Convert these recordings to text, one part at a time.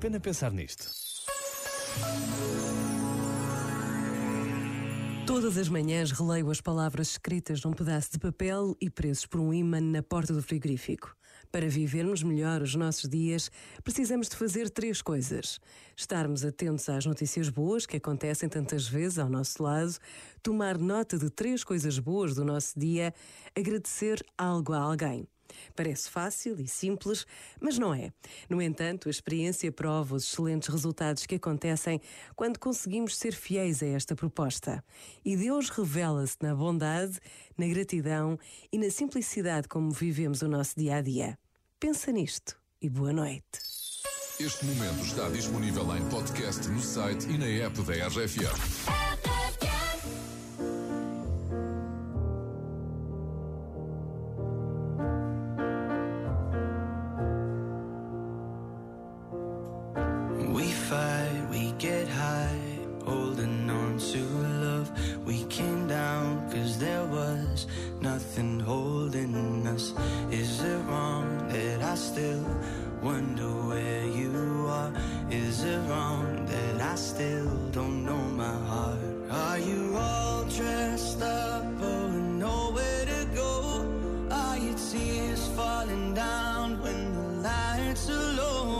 pena pensar nisto. Todas as manhãs releio as palavras escritas num pedaço de papel e presos por um ímã na porta do frigorífico. Para vivermos melhor os nossos dias, precisamos de fazer três coisas: estarmos atentos às notícias boas que acontecem tantas vezes ao nosso lado, tomar nota de três coisas boas do nosso dia, agradecer algo a alguém. Parece fácil e simples, mas não é. No entanto, a experiência prova os excelentes resultados que acontecem quando conseguimos ser fiéis a esta proposta. E Deus revela-se na bondade, na gratidão e na simplicidade como vivemos o nosso dia a dia. Pensa nisto e boa noite. Este momento está disponível em podcast no site e na app da RFA. fight, we get high, holding on to love. We came down cause there was nothing holding us. Is it wrong that I still wonder where you are? Is it wrong that I still don't know my heart? Are you all dressed up or nowhere to go? Are your tears falling down when the lights are low?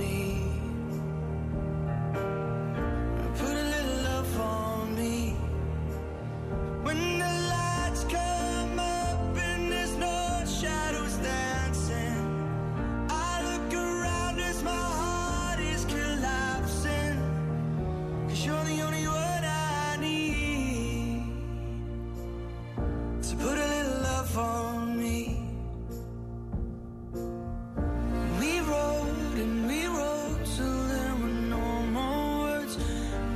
for me. We wrote and we wrote till there were no more words.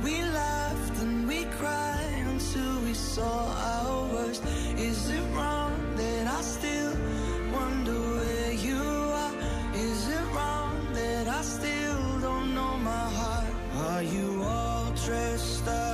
We laughed and we cried until we saw our worst. Is it wrong that I still wonder where you are? Is it wrong that I still don't know my heart? Are you all dressed up?